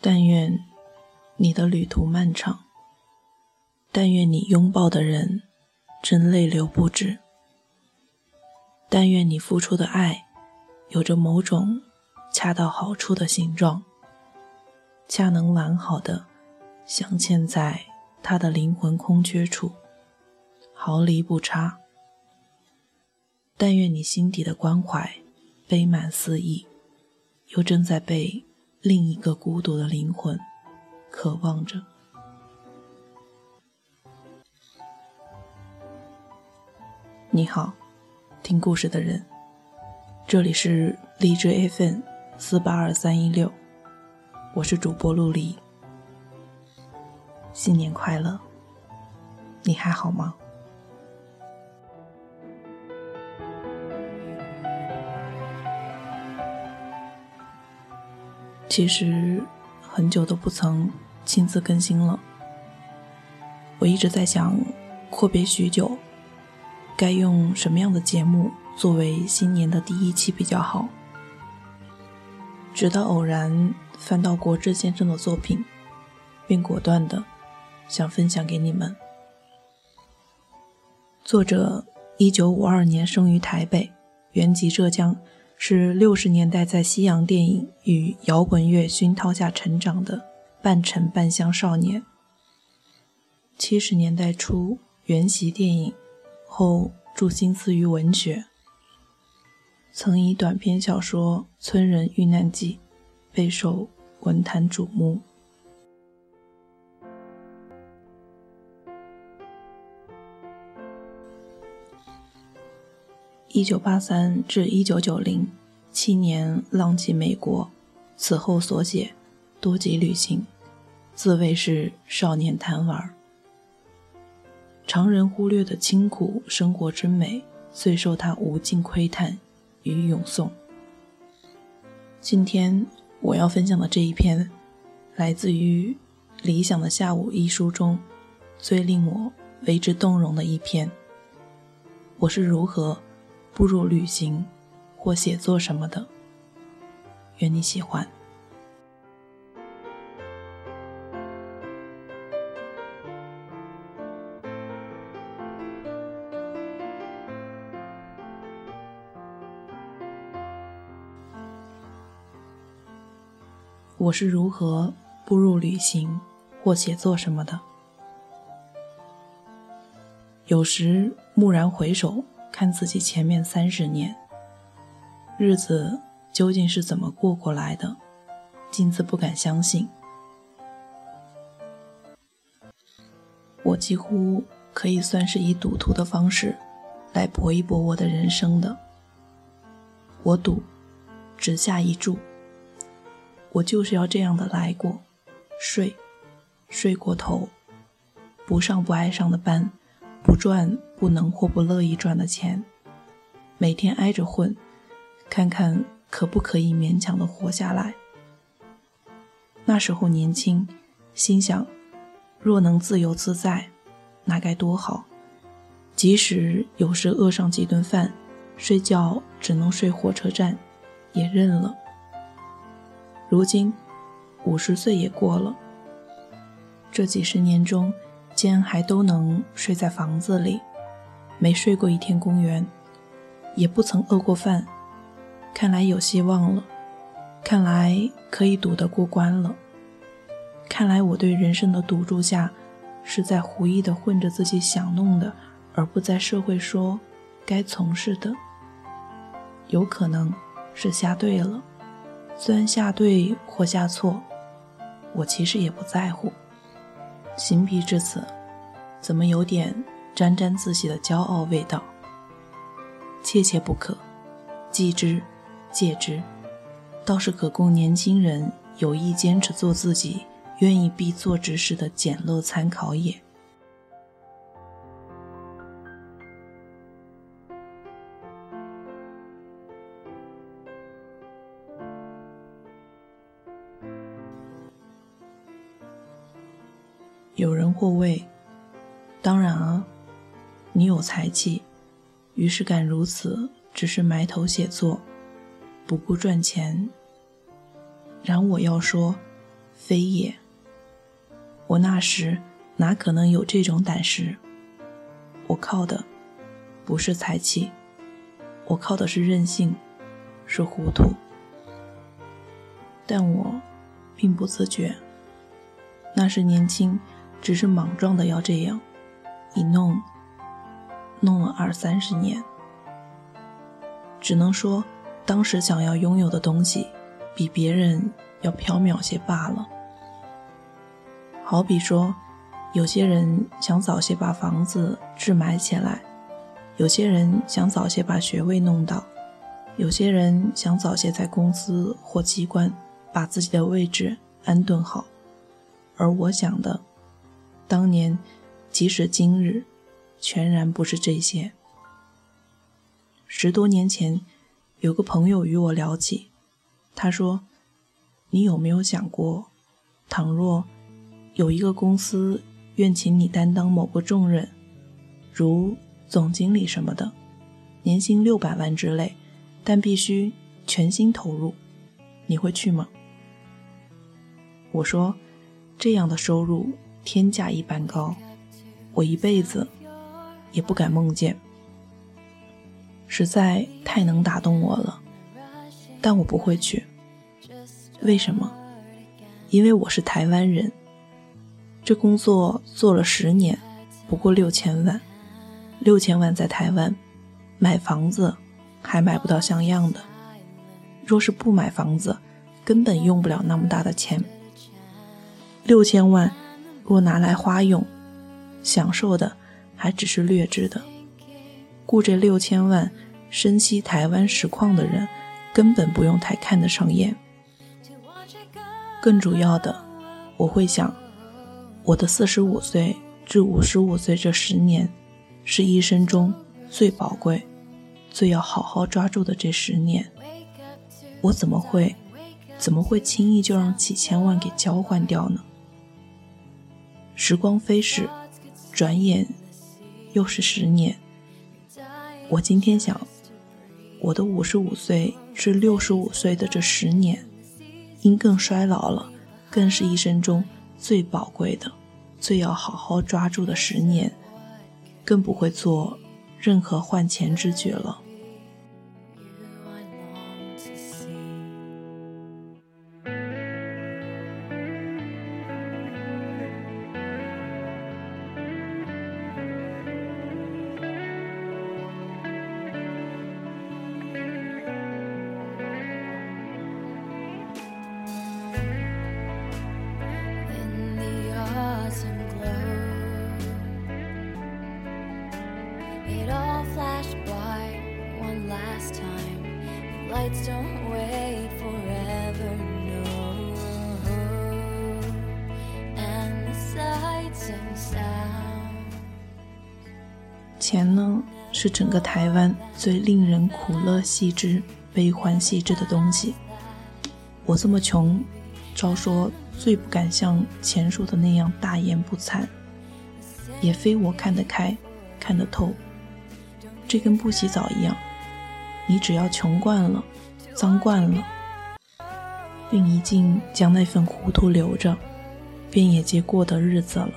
但愿你的旅途漫长，但愿你拥抱的人真泪流不止，但愿你付出的爱有着某种恰到好处的形状，恰能完好的镶嵌在他的灵魂空缺处，毫厘不差。但愿你心底的关怀杯满四溢，又正在被。另一个孤独的灵魂，渴望着。你好，听故事的人，这里是荔枝 FM 四八二三一六，我是主播陆离。新年快乐，你还好吗？其实很久都不曾亲自更新了。我一直在想，阔别许久，该用什么样的节目作为新年的第一期比较好。直到偶然翻到国志先生的作品，便果断的想分享给你们。作者一九五二年生于台北，原籍浙江。是六十年代在西洋电影与摇滚乐熏陶下成长的半沉半香少年。七十年代初原习电影，后注心思于文学，曾以短篇小说《村人遇难记》备受文坛瞩目。一九八三至一九九零七年，浪迹美国。此后所写多集旅行，自谓是少年贪玩。常人忽略的清苦生活之美，遂受他无尽窥探与咏颂。今天我要分享的这一篇，来自于《理想的下午》一书中最令我为之动容的一篇。我是如何？步入旅行或写作什么的，愿你喜欢。我是如何步入旅行或写作什么的？有时蓦然回首。看自己前面三十年日子究竟是怎么过过来的，金子不敢相信。我几乎可以算是以赌徒的方式来搏一搏我的人生的。我赌，只下一注，我就是要这样的来过，睡，睡过头，不上不爱上的班。不赚不能或不乐意赚的钱，每天挨着混，看看可不可以勉强的活下来。那时候年轻，心想，若能自由自在，那该多好。即使有时饿上几顿饭，睡觉只能睡火车站，也认了。如今五十岁也过了，这几十年中。间还都能睡在房子里，没睡过一天公园，也不曾饿过饭，看来有希望了，看来可以赌得过关了，看来我对人生的赌注下，是在胡意的混着自己想弄的，而不在社会说该从事的，有可能是下对了，虽然下对或下错，我其实也不在乎。行笔至此，怎么有点沾沾自喜的骄傲味道？切切不可，记之，戒之，倒是可供年轻人有意坚持做自己愿意必做之事的简陋参考也。或谓：“当然啊，你有才气，于是敢如此，只是埋头写作，不顾赚钱。”然我要说，非也。我那时哪可能有这种胆识？我靠的不是才气，我靠的是任性，是糊涂。但我并不自觉。那时年轻，只是莽撞的要这样，一弄，弄了二三十年。只能说，当时想要拥有的东西，比别人要缥缈些罢了。好比说，有些人想早些把房子置买起来，有些人想早些把学位弄到，有些人想早些在公司或机关把自己的位置安顿好。而我想的，当年，即使今日，全然不是这些。十多年前，有个朋友与我聊起，他说：“你有没有想过，倘若有一个公司愿请你担当某个重任，如总经理什么的，年薪六百万之类，但必须全心投入，你会去吗？”我说：“这样的收入天价一般高，我一辈子也不敢梦见。”实在太能打动我了，但我不会去。为什么？因为我是台湾人。这工作做了十年，不过六千万，六千万在台湾，买房子还买不到像样的。若是不买房子，根本用不了那么大的钱。六千万若拿来花用，享受的还只是劣质的。雇这六千万，深悉台湾实况的人，根本不用太看得上眼。更主要的，我会想，我的四十五岁至五十五岁这十年，是一生中最宝贵、最要好好抓住的这十年，我怎么会，怎么会轻易就让几千万给交换掉呢？时光飞逝，转眼又是十年。我今天想，我的五十五岁至六十五岁的这十年，因更衰老了，更是一生中最宝贵的、最要好好抓住的十年，更不会做任何换钱之举了。钱呢，是整个台湾最令人苦乐细致、悲欢细致的东西。我这么穷，照说最不敢像钱说的那样大言不惭，也非我看得开、看得透。这跟不洗澡一样，你只要穷惯了、脏惯了，并一劲将那份糊涂留着，便也接过的日子了。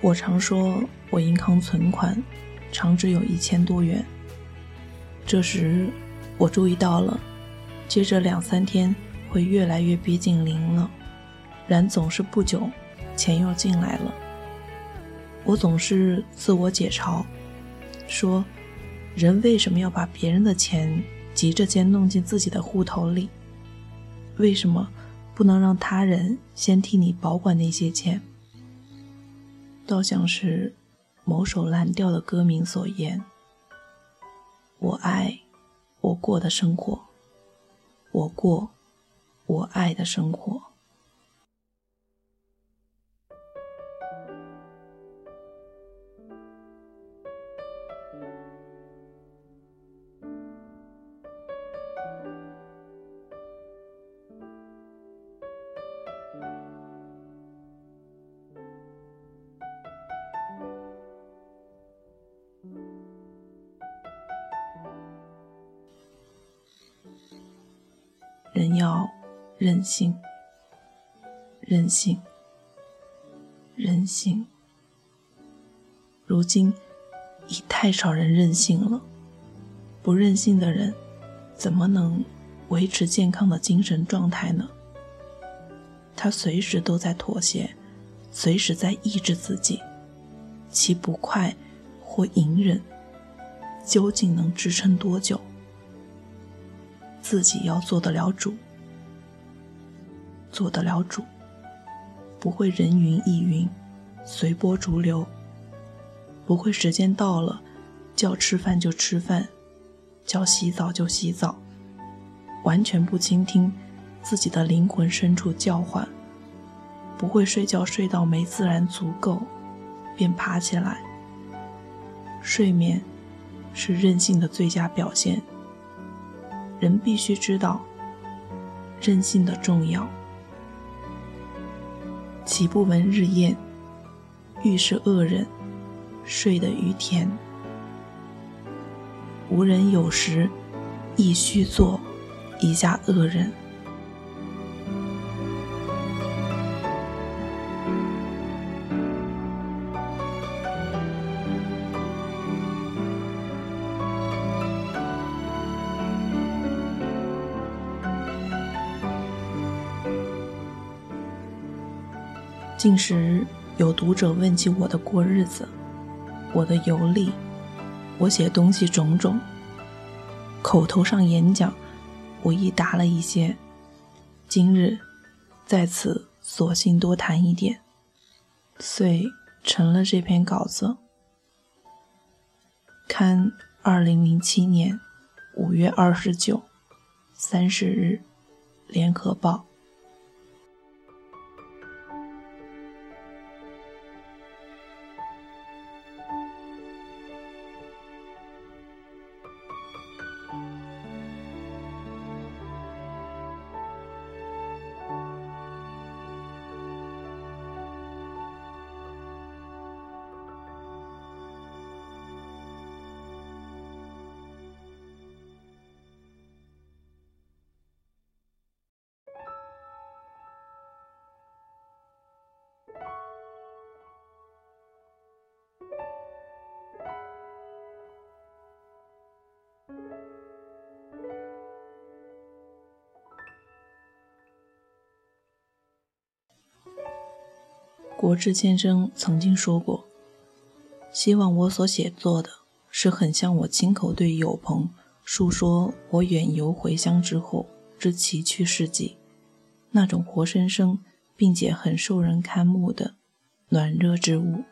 我常说，我银行存款常只有一千多元。这时，我注意到了，接着两三天会越来越逼近零了，然总是不久，钱又进来了。我总是自我解嘲，说，人为什么要把别人的钱急着先弄进自己的户头里？为什么不能让他人先替你保管那些钱，倒像是某首蓝调的歌名所言：“我爱我过的生活，我过我爱的生活。”性，任性，任性。如今已太少人任性了，不任性的人怎么能维持健康的精神状态呢？他随时都在妥协，随时在抑制自己，其不快或隐忍，究竟能支撑多久？自己要做得了主，做得了主，不会人云亦云，随波逐流，不会时间到了叫吃饭就吃饭，叫洗澡就洗澡，完全不倾听自己的灵魂深处叫唤，不会睡觉睡到没自然足够便爬起来。睡眠是任性的最佳表现。人必须知道任性的重要。岂不闻日晏，欲是恶人睡得于田。无人有时，亦须做一下恶人。近时有读者问起我的过日子，我的游历，我写东西种种，口头上演讲，我亦答了一些。今日在此，索性多谈一点，遂成了这篇稿子。刊二零零七年五月二十九、三十日，《联合报》。国志先生曾经说过：“希望我所写作的是很像我亲口对友朋述说我远游回乡之后之奇趣事迹，那种活生生并且很受人看目的暖热之物，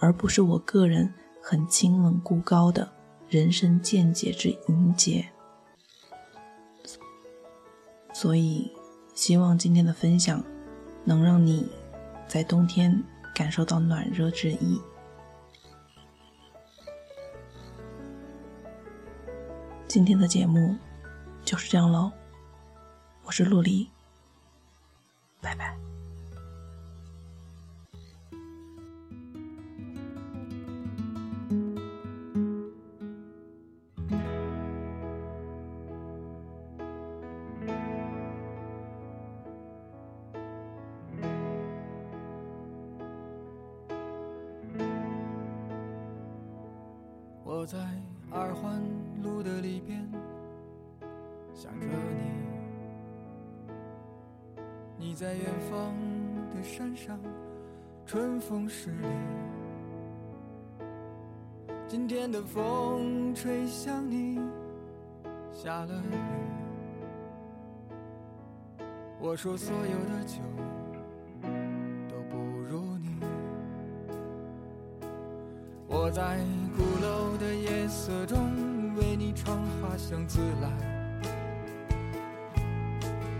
而不是我个人很清冷孤高的人生见解之凝结。”所以，希望今天的分享能让你。在冬天感受到暖热之意。今天的节目就是这样喽，我是陆离，拜拜。在远方的山上，春风十里。今天的风吹向你，下了雨。我说所有的酒都不如你。我在鼓楼的夜色中为你唱花香自来，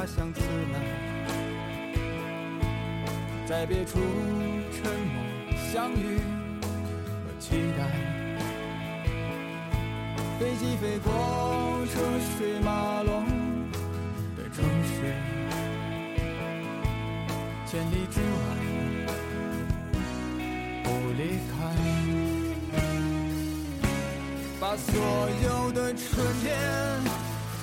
花香自来，在别处沉默相遇和期待。飞机飞过车水马龙的城市，千里之外不离开。把所有的春天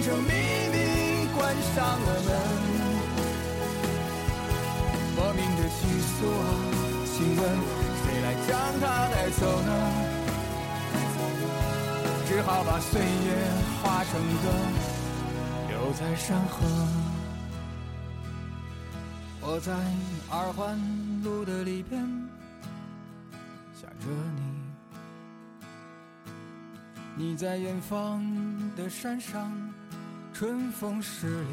语变成秘密，关上了门。莫名的情愫啊，请问谁来将它带走呢？只好把岁月化成歌，留在山河。我在二环路的里边想着你。你在远方的山上，春风十里。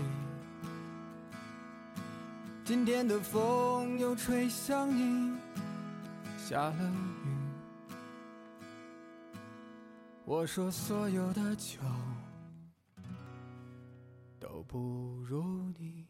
今天的风又吹向你，下了雨。我说所有的酒都不如你。